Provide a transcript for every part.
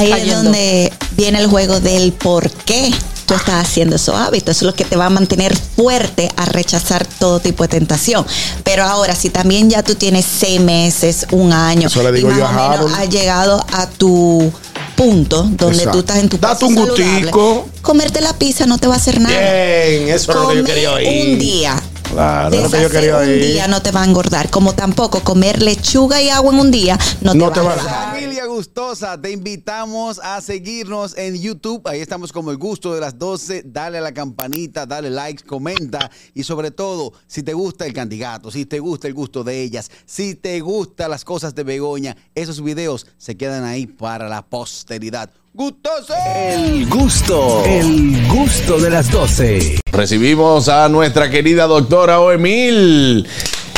ahí es donde viene el juego del por qué tú estás haciendo esos hábitos. Eso es lo que te va a mantener fuerte a rechazar todo tipo de tentación. Pero ahora, si también ya tú tienes seis meses, un año, Eso le y más yo o menos Harold. has llegado a tu punto donde Exacto. tú estás en tu Date un saludable, gustico. comerte la pizza no te va a hacer nada. Bien, eso es lo que yo quería oír. un día. Claro, es lo que yo quería un día no te va a engordar, como tampoco comer lechuga y agua en un día no te, No va a- engordar. Familia gustosa, te invitamos a seguirnos en YouTube. Ahí estamos como el gusto de las 12. Dale a la campanita, dale like, comenta. Y sobre todo, si te gusta el candidato, si te gusta el gusto de ellas, si te gustan las cosas de Begoña, esos videos se quedan ahí para la posteridad. ¡Gustoso! El gusto, el gusto de las 12. Recibimos a nuestra querida doctora Oemil.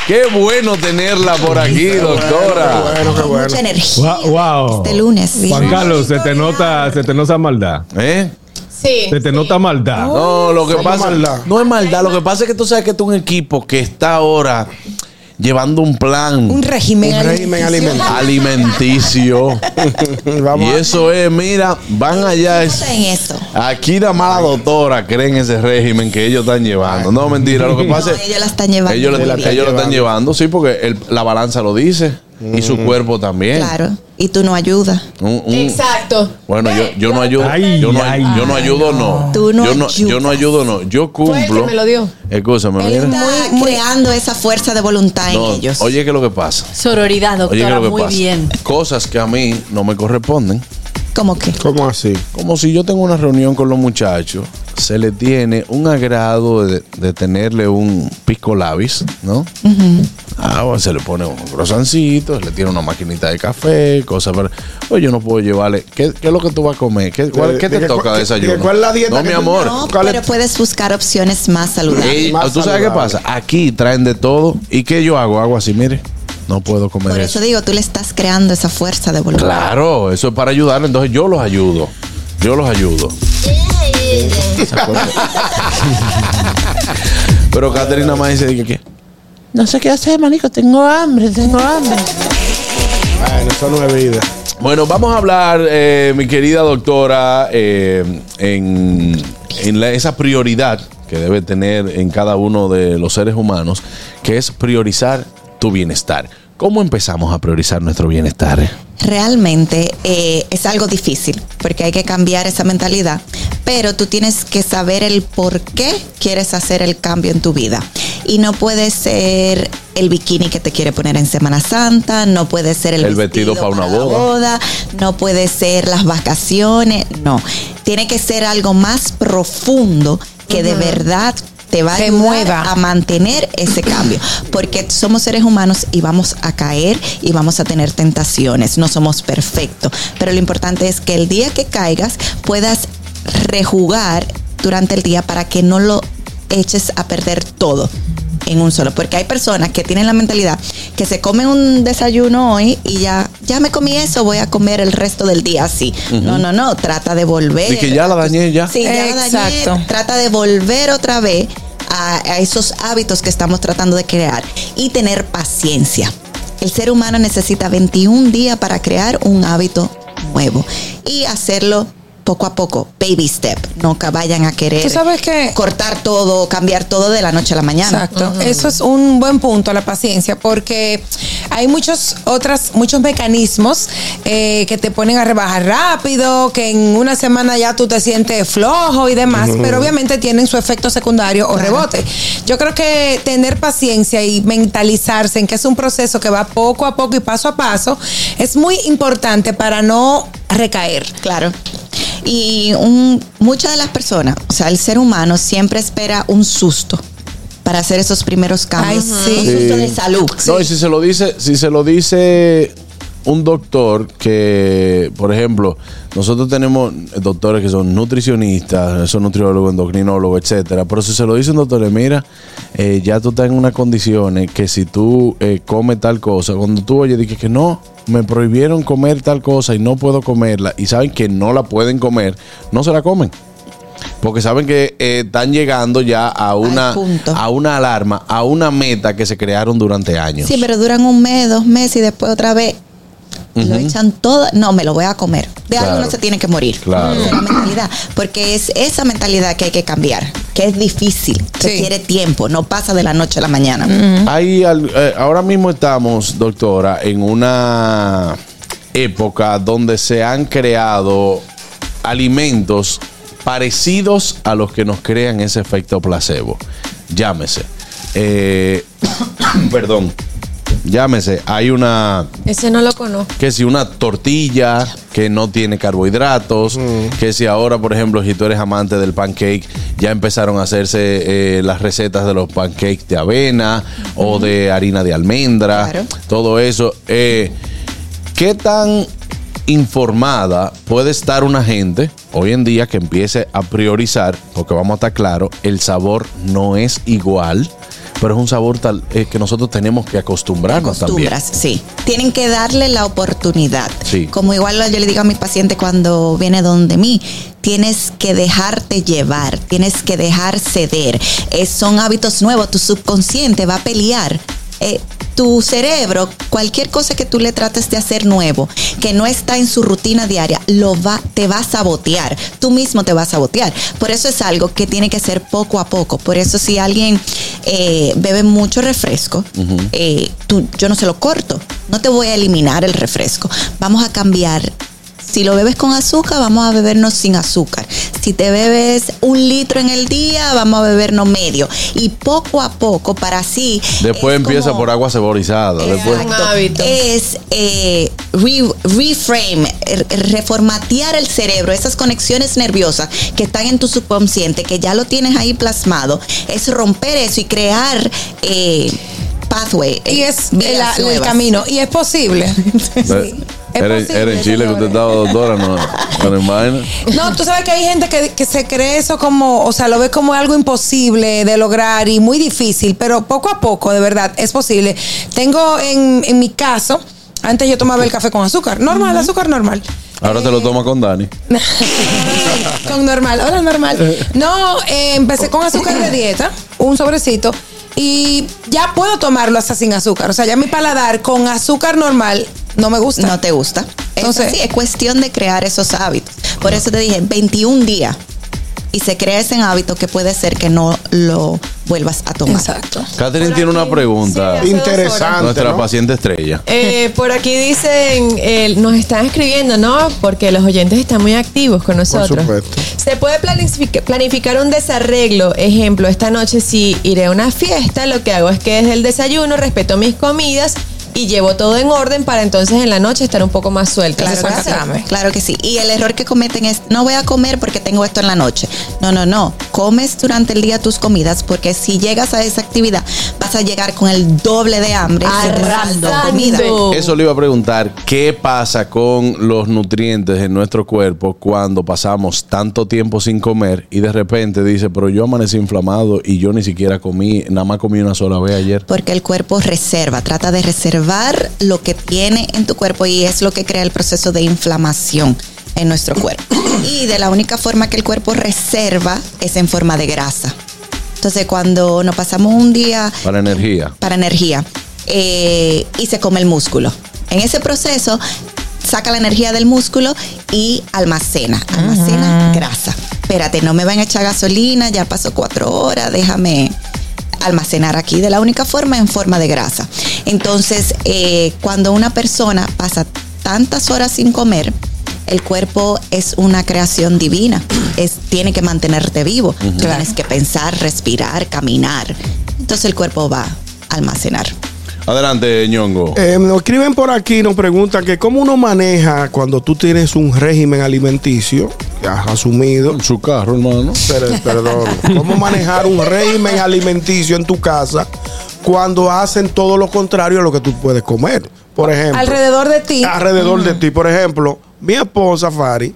Qué bueno tenerla por aquí, doctora. Bueno, qué bueno. Mucha energía. Wow, wow. Este lunes. Juan Carlos, se te nota, se te nota maldad. ¿Eh? Sí. Se te nota maldad. No, lo que ¿Cómo pasa maldad? no es maldad. Lo que pasa es que tú sabes que tú un equipo que está ahora llevando un plan Un régimen. Un régimen alimenticio. Vamos y a- eso es, mira, van allá. es- en eso. Aquí la doctora cree en ese régimen que ellos están llevando. No, mentira, lo que No, pasa es ellos la están llevando. ellos, lo están llevando, sí, porque el- la balanza lo dice y su cuerpo también. Claro. Y tú no ayudas. Un- un- Exacto. Bueno, yo, yo no ayudo. Ay, yo, no, ay, yo no ayudo, no. Tú no yo, no yo no ayudo, no. Yo cumplo. que me lo dio. Escúchame, Él mira. está creando esa fuerza de voluntad No, en ellos. oye, ¿qué es lo que pasa? Sororidad, Oye, ¿qué doctora, es lo que muy pasa? bien. Cosas que a mí no me corresponden. ¿Cómo que? ¿Cómo así? Como si yo tengo una reunión con los muchachos, se le tiene un agrado de, de tenerle un pisco labis, ¿no? Ah, bueno, se le pone unos croissancitos, le tiene una maquinita de café, cosas para... Oye, yo no puedo llevarle... ¿Qué, qué es lo que tú vas a comer? ¿Qué, cuál- De- qué de te toca de de desayuno? que cuál es la dieta No, mi amor. No, ¿Cuál es? pero puedes buscar opciones más saludables. Más ¿Tú sabes qué pasa? Aquí traen de todo. ¿Y qué yo hago? Hago así, mire. No puedo comer Por eso. eso digo, tú le estás creando esa fuerza de voluntad. Claro, eso es para ayudar. Entonces yo los ayudo. Yo los ayudo. Pero Caterina más dice que, ¿qué? No sé qué hacer, manico. Tengo hambre, tengo hambre. Bueno, eso no es vida. Bueno, vamos a hablar, eh, mi querida doctora, eh, en, en la- esa prioridad que debe tener en cada uno de los seres humanos, que es priorizar tu bienestar. ¿Cómo empezamos a priorizar nuestro bienestar? Realmente eh, es algo difícil porque hay que cambiar esa mentalidad, pero tú tienes que saber el por qué quieres hacer el cambio en tu vida. Y no puede ser el bikini que te quiere poner en Semana Santa, no puede ser el, El vestido para una boda. boda, no puede ser las vacaciones, no. Tiene que ser algo más profundo que de verdad te va a Te ayudar mueva. a mantener ese cambio, porque somos seres humanos y vamos a caer y vamos a tener tentaciones, no somos perfectos, pero lo importante es que el día que caigas puedas rejugar durante el día para que no lo eches a perder todo en un solo, porque hay personas que tienen la mentalidad que se comen un desayuno hoy y ya ya me comí eso, voy a comer el resto del día así. No, no, no, trata de volver. Y que ya la dañé ya. Sí, ya la dañé. Exacto. Trata de volver otra vez a, a esos hábitos que estamos tratando de crear y tener paciencia. El ser humano necesita 21 días para crear un hábito nuevo y hacerlo poco a poco, baby step. No que vayan a querer Tú sabes que- cortar todo, cambiar todo de la noche a la mañana. Exacto. Eso es un buen punto, la paciencia, porque hay muchos otras, muchos mecanismos eh, que te ponen a rebajar rápido, que en una semana ya tú te sientes flojo y demás, pero obviamente tienen su efecto secundario o rebote. Yo creo que tener paciencia y mentalizarse en que es un proceso que va poco a poco y paso a paso es muy importante para no recaer. Claro. Y un- muchas de las personas, o sea, el ser humano siempre espera un susto para hacer esos primeros cambios. Ay, sí. Un susto de salud. No, y si se lo dice, si se lo dice un doctor que, por ejemplo, nosotros tenemos doctores que son nutricionistas, son nutriólogos, endocrinólogos, etcétera, pero si se lo dice un doctor, mira, eh, ya tú estás en unas condiciones que si tú eh, comes tal cosa, cuando tú oyes, dices que no, me prohibieron comer tal cosa y no puedo comerla, y saben que no la pueden comer, no se la comen. Porque saben que eh, están llegando ya a una, a una alarma, a una meta que se crearon durante años. Sí, pero duran un mes, dos meses y después otra vez Lo echan todo, no, me lo voy a comer. De Claro. algo no se tiene que morir. Claro. Esa es la mentalidad. Porque es esa mentalidad que hay que cambiar, que es difícil, requiere tiempo, no pasa de la noche a la mañana. Hay eh, ahora mismo estamos, doctora, en una época donde se han creado alimentos parecidos a los que nos crean ese efecto placebo. Llámese. eh, perdón. Llámese. Hay una Ese no lo conozco. que si una tortilla que no tiene carbohidratos, que si ahora, por ejemplo, si tú eres amante del pancake, ya empezaron a hacerse eh, las recetas de los pancakes de avena o de harina de almendra, Claro. todo eso. Eh, ¿Qué tan informada puede estar una gente hoy en día que empiece a priorizar, porque vamos a estar claros, el sabor no es igual, pero es un sabor tal eh, que nosotros tenemos que acostumbrarnos también. acostumbras, sí. Tienen que darle la oportunidad. Sí. Como igual yo le digo a mi paciente cuando viene donde mí, tienes que dejarte llevar, tienes que dejar ceder. Son hábitos nuevos, tu subconsciente va a pelear. Eh, tu cerebro, cualquier cosa que tú le trates de hacer nuevo, que no está en su rutina diaria, lo va, te va a sabotear. Tú mismo te vas a sabotear. Por eso es algo que tiene que ser poco a poco. Por eso si alguien eh, bebe mucho refresco, eh, tú, yo no se lo corto. No te voy a eliminar el refresco. Vamos a cambiar. Si lo bebes con azúcar, vamos a bebernos sin azúcar. Si te bebes un litro en el día, vamos a bebernos medio. Y poco a poco, para así. Después es empieza como- por agua saborizada. Después, hábito. Es eh, re- reframe, reformatear el cerebro, esas conexiones nerviosas que están en tu subconsciente, que ya lo tienes ahí plasmado, es romper eso y crear eh, pathway. Y eh, es la- el camino. Y es posible. Sí. Es era, posible, era en Chile que usted estaba doctora, no, no. No, tú sabes que hay gente que, que se cree eso como, o sea, lo ve como algo imposible de lograr y muy difícil, pero poco a poco, de verdad, es posible. Tengo en, en mi caso, antes yo tomaba el café con azúcar, normal, azúcar normal. Ahora te lo toma con Dani. con normal, hola normal. No, eh, empecé con azúcar de dieta, un sobrecito, y ya puedo tomarlo hasta sin azúcar. O sea, ya mi paladar con azúcar normal no me gusta. No te gusta. Entonces- Entonces, es cuestión de crear esos hábitos. Por eso te dije, 21 días. Y se crea ese hábito que puede ser que no lo vuelvas a tomar. Exacto. Catherine Por tiene una pregunta. sí, Interesante. Nuestra ¿no? paciente estrella. Eh, por aquí dicen, eh, nos están escribiendo, ¿no? Porque los oyentes están muy activos con nosotros. supuesto. Se puede planific- planificar un desarreglo. Ejemplo, esta noche si iré a una fiesta, lo que hago es que desde el desayuno respeto mis comidas y llevo todo en orden para entonces en la noche estar un poco más suelta. Claro ¿Se puede que sí. Claro que sí. Y el error que cometen es, no voy a comer porque tengo esto en la noche. No, no, no. Comes durante el día tus comidas porque si llegas a esa actividad vas a llegar con el doble de hambre. cerrando Arrasando. comida. Eso le iba a preguntar, ¿qué pasa con los nutrientes en nuestro cuerpo cuando pasamos tanto tiempo sin comer y de repente dice, pero yo amanecí inflamado y yo ni siquiera comí, nada más comí una sola vez ayer? Porque el cuerpo reserva, trata de reservar lo que tiene en tu cuerpo y es lo que crea el proceso de inflamación en nuestro cuerpo. Y de la única forma que el cuerpo reserva es en forma de grasa. Entonces cuando nos pasamos un día Para energía. para energía eh, y se come el músculo. En ese proceso saca la energía del músculo y almacena, almacena grasa. Espérate, no me van a echar gasolina, ya pasó cuatro horas, déjame almacenar aquí de la única forma en forma de grasa. Entonces, eh, cuando una persona pasa tantas horas sin comer, el cuerpo es una creación divina. Es, tiene que mantenerte vivo. Tienes que pensar, respirar, caminar. Entonces el cuerpo va a almacenar. Adelante, ñongo. Eh, nos escriben por aquí, nos preguntan que cómo uno maneja cuando tú tienes un régimen alimenticio que has asumido. Su carro, hermano. Pero, perdón. ¿Cómo manejar un régimen alimenticio en tu casa cuando hacen todo lo contrario a lo que tú puedes comer? Por ejemplo. Alrededor de ti. alrededor de ti. Por ejemplo, mi esposa, Fari,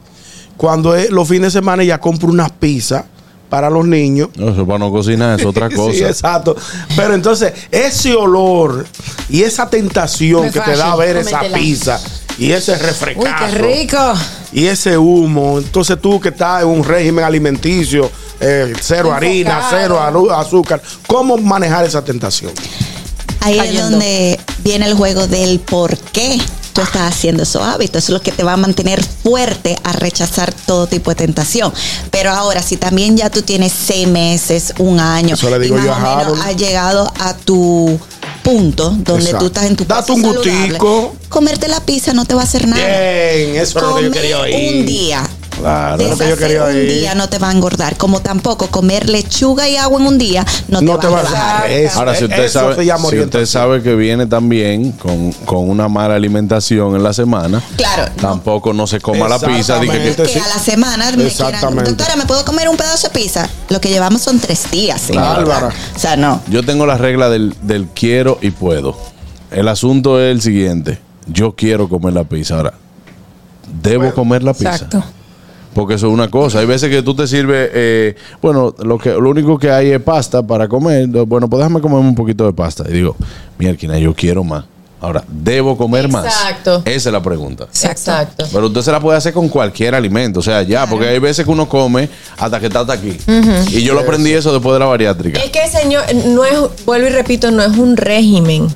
cuando es los fines de semana ella compra unas pizzas para los niños. No, eso para no cocinar es otra cosa. Sí, exacto. Pero entonces, ese olor y esa tentación que te da fácil, ver esa pizza y ese Uy, refrescazo qué rico. y ese humo, entonces tú que estás en un régimen alimenticio, eh, cero harina, cero azúcar, ¿cómo manejar esa tentación? Ahí es donde viene el juego del por qué tú estás haciendo esos hábitos. Eso es lo que te va a mantener fuerte a rechazar todo tipo de tentación. Pero ahora, si también ya tú tienes seis meses, un año, Eso le digo y más yo o menos Harold. has llegado a tu punto donde Exacto. tú estás en tu Date un saludable, gustico. comerte la pizza no te va a hacer nada. Bien, eso es lo que yo quería oír. un día. Claro. de Lo que yo quería un día no te va a engordar, como tampoco comer lechuga y agua en un día no, No te te va va a eso. Ahora, si usted, Eso sabe, si usted sabe que viene también con, con una mala alimentación en la semana, Claro, tampoco no se coma la pizza. di que- que- que a la semana me quieran, doctora, ¿me puedo comer un pedazo de pizza? Lo que llevamos son tres días. Bárbara. O sea, no. yo tengo la regla del, del quiero y puedo. El asunto es el siguiente. Yo quiero comer la pizza. Ahora, debo comer la pizza. Exacto. Porque eso es una cosa. Hay veces que tú te sirves, eh, bueno, lo que lo único que hay es pasta para comer. Bueno, pues déjame comerme un poquito de pasta. Y digo, mierda, yo quiero más. Ahora, ¿debo comer más? Exacto. Esa es la pregunta. Exacto. Pero usted se la puede hacer con cualquier alimento. O sea, ya, porque hay veces que uno come hasta que está hasta aquí. Y yo lo aprendí eso después de la bariátrica. Es que, señor, no es, vuelvo y repito, no es un régimen.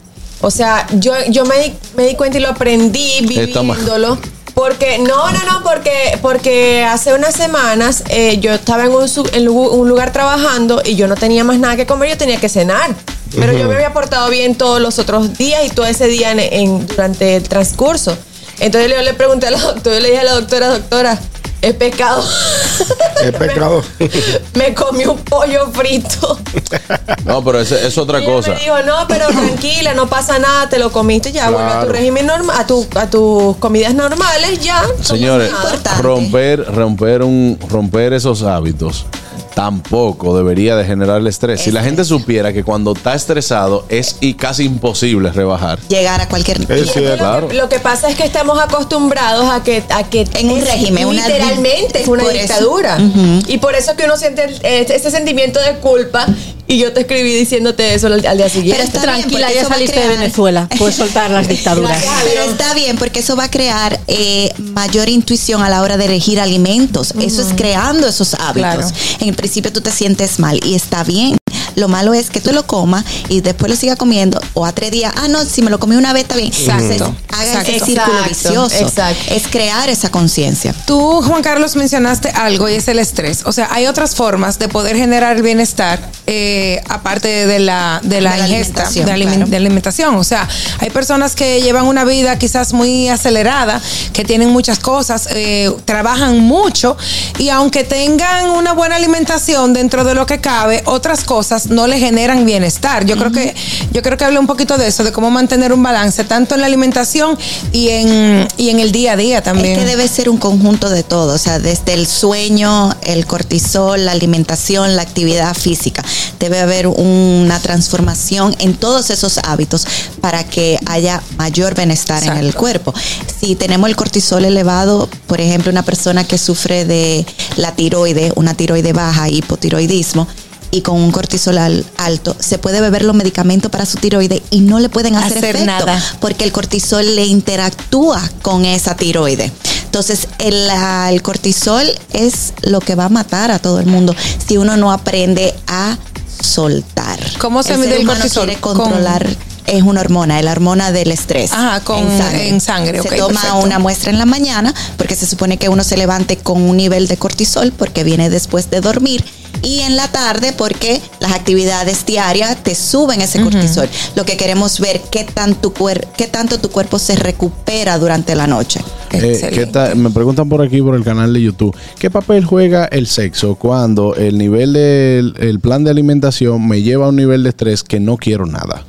O sea, yo, yo me, di, me di cuenta y lo aprendí viviéndolo. Porque, no, no, no, porque, porque hace unas semanas eh, yo estaba en un, en un lugar trabajando y yo no tenía más nada que comer, yo tenía que cenar. Pero yo me había portado bien todos los otros días y todo ese día en, en- durante el transcurso. Entonces yo le pregunté a la doctora, yo le dije a la doctora, doctora, es pecado. Es pecado. me comí un pollo frito. No, pero ese- es otra Y cosa. me dijo, no, pero tranquila, no pasa nada, te lo comiste, ya vuelve a tu Claro. régimen normal, a, tu, a tus comidas normales, ya. Señores, romper, romper un, romper esos hábitos tampoco debería de generar estrés. Si la gente supiera que cuando está estresado es y casi imposible rebajar. Llegar a cualquier. Es cierto. Lo, Claro. que, lo que pasa es que estamos acostumbrados a que, a que En un es régimen, una literalmente es una dictadura. Y por eso que uno siente el- este ese sentimiento de culpa y yo te escribí diciéndote eso al, al día siguiente. Pero bien, Tranquila, ya saliste de Venezuela. Puedes soltar las dictaduras. Pero está bien, porque eso va a crear eh, mayor intuición a la hora de elegir alimentos. Eso es creando esos hábitos. Claro. En el principio tú te sientes mal y está bien. Lo malo es que tú lo comas y después lo sigas comiendo o a tres días, ah, no, si me lo comí una vez está bien. Exacto. Haga ese Exacto. círculo vicioso. Exacto. Es crear esa conciencia. Tú, Juan Carlos, mencionaste algo y es el estrés. O sea, hay otras formas de poder generar el bienestar eh, aparte de la, de la De la ingesta, alimentación, de, aliment- claro. de alimentación. O sea, hay personas que llevan una vida quizás muy acelerada, que tienen muchas cosas, eh, trabajan mucho y aunque tengan una buena alimentación dentro de lo que cabe, otras cosas no le generan bienestar. Yo creo que yo creo que habla un poquito de eso, de cómo mantener un balance tanto en la alimentación y en y en el día a día también. Es que debe ser un conjunto de todo, o sea, desde el sueño, el cortisol, la alimentación, la actividad física. Debe haber una transformación en todos esos hábitos para que haya mayor bienestar en el cuerpo. Si tenemos el cortisol elevado, por ejemplo, una persona que sufre de la tiroide, una tiroide baja, hipotiroidismo, y con un cortisol al- alto, se puede beber los medicamentos para su tiroide y no le pueden hacer, Hacer efecto nada. porque el cortisol le interactúa con esa tiroide. Entonces, el, el cortisol es lo que va a matar a todo el mundo si uno no aprende a soltar. ¿Cómo se el mide el cortisol? quiere controlar. Es una hormona, es la hormona del estrés. Ajá, con- en sangre, Se toma perfecto. una muestra en la mañana porque se supone que uno se levante con un nivel de cortisol porque viene después de dormir y en la tarde porque las actividades diarias te suben ese cortisol. Lo que queremos ver qué tan tu cuer- qué tanto tu cuerpo se recupera durante la noche. Eh. Me preguntan por aquí por el canal de YouTube. ¿Qué papel juega el sexo cuando el nivel del el plan de alimentación me lleva a un nivel de estrés que no quiero nada?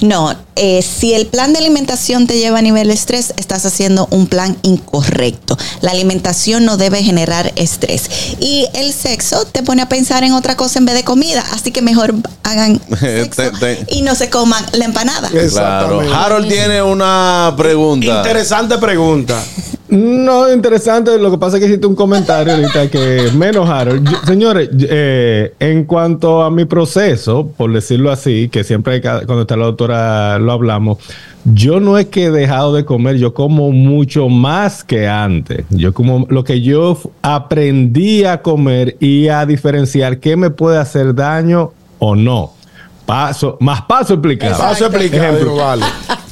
No, eh, si el plan de alimentación te lleva a nivel de estrés, estás haciendo un plan incorrecto. La alimentación no debe generar estrés. Y el sexo te pone a pensar en otra cosa en vez de comida. Así que mejor hagan sexo y no se coman la empanada. Claro. Harold tiene una pregunta. Interesante pregunta. No, interesante. Lo que pasa es que hiciste un comentario ahorita que me enojaron. Yo- señores, eh, en cuanto a mi proceso, por decirlo así, que siempre cuando está la doctora lo hablamos, yo no es que he dejado de comer, yo como mucho más que antes. Yo como lo que yo aprendí a comer y a diferenciar qué me puede hacer daño o no. Paso, más paso explicado. Paso explicado, Ejemplo. vale.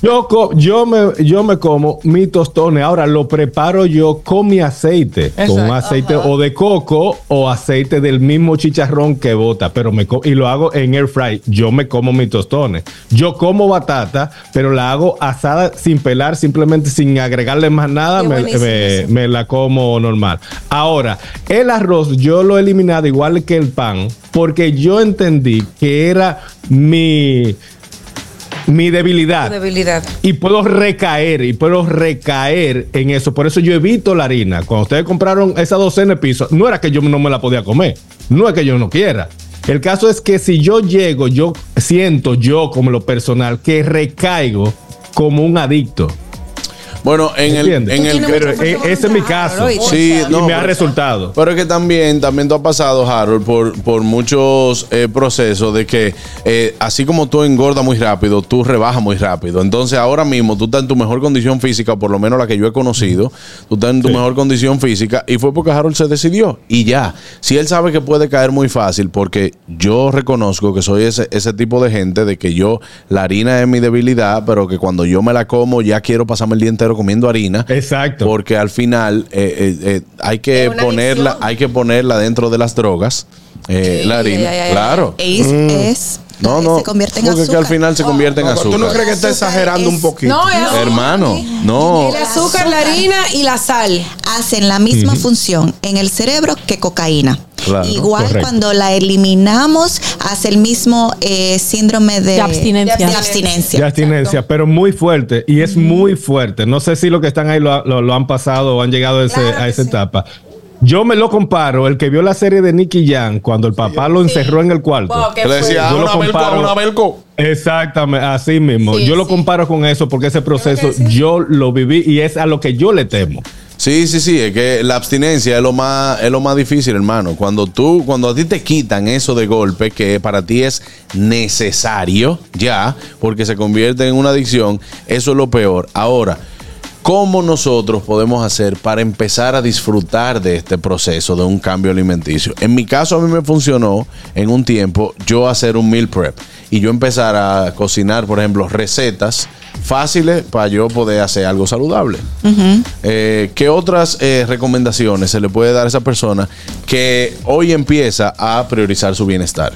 Yo, yo, me, yo me como mi tostones. Ahora lo preparo yo con mi aceite. Con un aceite o de coco o aceite del mismo chicharrón que bota. Pero me y lo hago en air fry. Yo me como mis tostones. Yo como batata, pero la hago asada sin pelar, simplemente sin agregarle más nada. Me, me la como normal. Ahora, el arroz yo lo he eliminado igual que el pan porque yo entendí que era mi, mi debilidad. Debilidad. Y puedo recaer, y puedo recaer en eso. Por eso yo evito la harina. Cuando ustedes compraron esa docena de pisos, no era que yo no me la podía comer. No es que yo no quiera. El caso es que si yo llego, yo siento yo como lo personal que recaigo como un adicto. Bueno, en el, en el Pero e- de ese es mi caso. Harold, Sí, y no, me ha resultado. Pero es que también, también tú has pasado, Harold, por, por muchos eh, procesos de que eh, así como tú engordas muy rápido, tú rebajas muy rápido. Entonces ahora mismo tú estás en tu mejor condición física, por lo menos la que yo he conocido, tú estás en tu Sí. mejor condición física y fue porque Harold se decidió y ya. Si él sabe que puede caer muy fácil, porque yo reconozco que soy ese, ese tipo de gente de que yo, la harina es mi debilidad, pero que cuando yo me la como ya quiero pasarme el día entero comiendo harina. Exacto. Porque al final eh, eh, eh, hay que ponerla, adicción. hay que ponerla dentro de las drogas. eh, la harina, claro. Es, es- No, no. se convierte en porque es que azúcar. al final se convierte en No, ¿Tú no azúcar. crees que está exagerando un poquito? No, es Hermano, no. el azúcar, la harina y la sal. hacen la misma función en el cerebro que cocaína. Claro, Igual correcto. cuando la eliminamos, hace el mismo eh, síndrome de, De abstinencia. de abstinencia. De abstinencia, pero muy fuerte. Y es muy fuerte. No sé si los que están ahí lo, lo- lo han pasado o han llegado a, ese- Claro a que esa sí. etapa. Yo me lo comparo, el que vio la serie de Nicky Jam, cuando el papá lo encerró en el cuarto. Wow, le decía, Yo "Ah, lo una velco, comparo- una velco. Exactamente, así mismo. Sí, yo lo comparo con eso porque ese proceso yo lo viví y es a lo que yo le temo. Sí, sí, sí, es que la abstinencia es lo más, es lo más difícil, hermano. Cuando tú, cuando a ti te quitan eso de golpe, que para ti es necesario, ya, porque se convierte en una adicción, eso es lo peor. Ahora, ¿cómo nosotros podemos hacer para empezar a disfrutar de este proceso de un cambio alimenticio? En mi caso, a mí me funcionó en un tiempo yo hacer un meal prep y yo empezar a cocinar, por ejemplo, recetas fáciles para yo poder hacer algo saludable. Eh, ¿Qué otras eh, recomendaciones se le puede dar a esa persona que hoy empieza a priorizar su bienestar?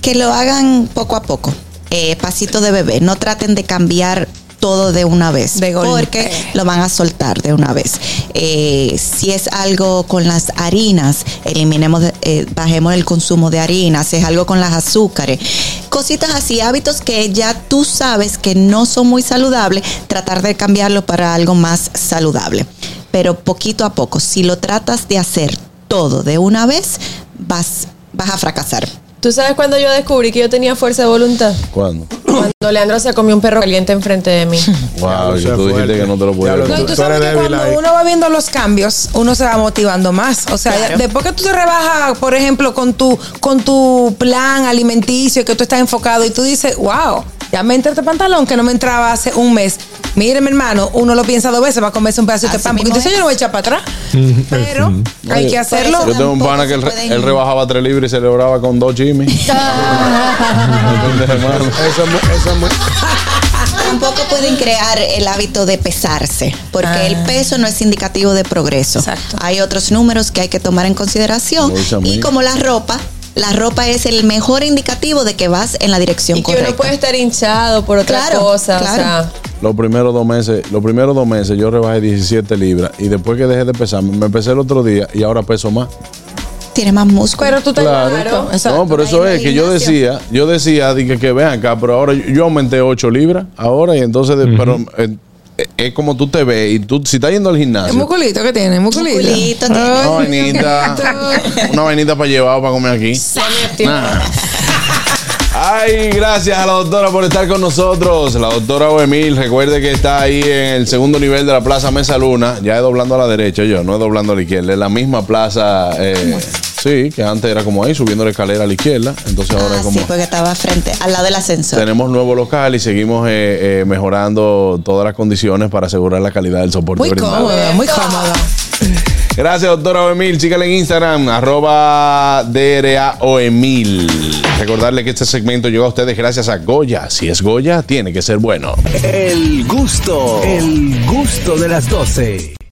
Que lo hagan poco a poco, eh, pasito de bebé. No traten de cambiar todo de una vez, De porque lo van a soltar de una vez. Eh, si es algo con las harinas, eliminemos, eh, bajemos el consumo de harinas. Si es algo con las azúcares, cositas así, hábitos que ya tú sabes que no son muy saludables, tratar de cambiarlo para algo más saludable. Pero poquito a poco, si lo tratas de hacer todo de una vez, vas, vas a fracasar. ¿Tú sabes cuando yo descubrí que yo tenía fuerza de voluntad? ¿Cuándo? Cuando Leandro se comió un perro caliente enfrente de mí. Wow, Eso y es tú dijiste que no te lo lo- No, tú Tú sabes que cuando ahí. uno va viendo los cambios, uno se va motivando más. O sea, después que tú te rebajas, por ejemplo, con tu, con tu plan alimenticio, que tú estás enfocado y tú dices, wow, ya me entra este pantalón que no me entraba hace un mes. Mire, mi hermano, uno lo piensa dos veces para comerse un pedacito de pan, porque mismo dice, es. yo no voy a echar para atrás. Pero hay que hacerlo. Yo tengo un pana que él, rebajaba tres libras y celebraba con dos. Hermano. Eso es muy- eso es muy- Tampoco pueden crear el hábito de pesarse, porque Ah. el peso no es indicativo de progreso. Exacto. Hay otros números que hay que tomar en consideración. A. Y como la ropa, la ropa es el mejor indicativo de que vas en la dirección Y que correcta. uno puede estar hinchado por otra Claro, cosa. claro. O sea, Los primeros dos meses, los primeros dos meses yo rebajé 17 libras y después que dejé de pesar, me empecé el otro día y ahora peso más. Tiene más músculo. Pero tú te Claro. Exacto. No, pero eso es que yo decía, yo decía, dije que vean acá, pero ahora yo, yo aumenté 8 libras ahora y entonces, pero es como tú te ves y tú, si estás yendo al ¿El gimnasio, musculito que tiene? ¿Musculito? Musculito tiene. Una vainita, una vainita para llevar o para comer aquí. Nah. Ay, gracias a la doctora por estar con nosotros. La doctora Oemil, recuerde que está ahí en el segundo nivel de la Plaza Mesa Luna. Ya es doblando a la derecha yo, no es doblando a la izquierda. Es la misma plaza, eh, Sí, que antes era como ahí, subiendo la escalera a la izquierda. Entonces ahora ah, es como. Sí, porque estaba frente, al lado del ascensor. Tenemos nuevo local y seguimos eh, eh, mejorando todas las condiciones para asegurar la calidad del soporte. Muy brindado. cómodo, muy cómodo. Gracias, doctora Oemil. Sígale en Instagram, arroba DRA Recordarle que este segmento llegó a ustedes gracias a Goya. Si es Goya, tiene que ser bueno. El gusto, el gusto de las 12.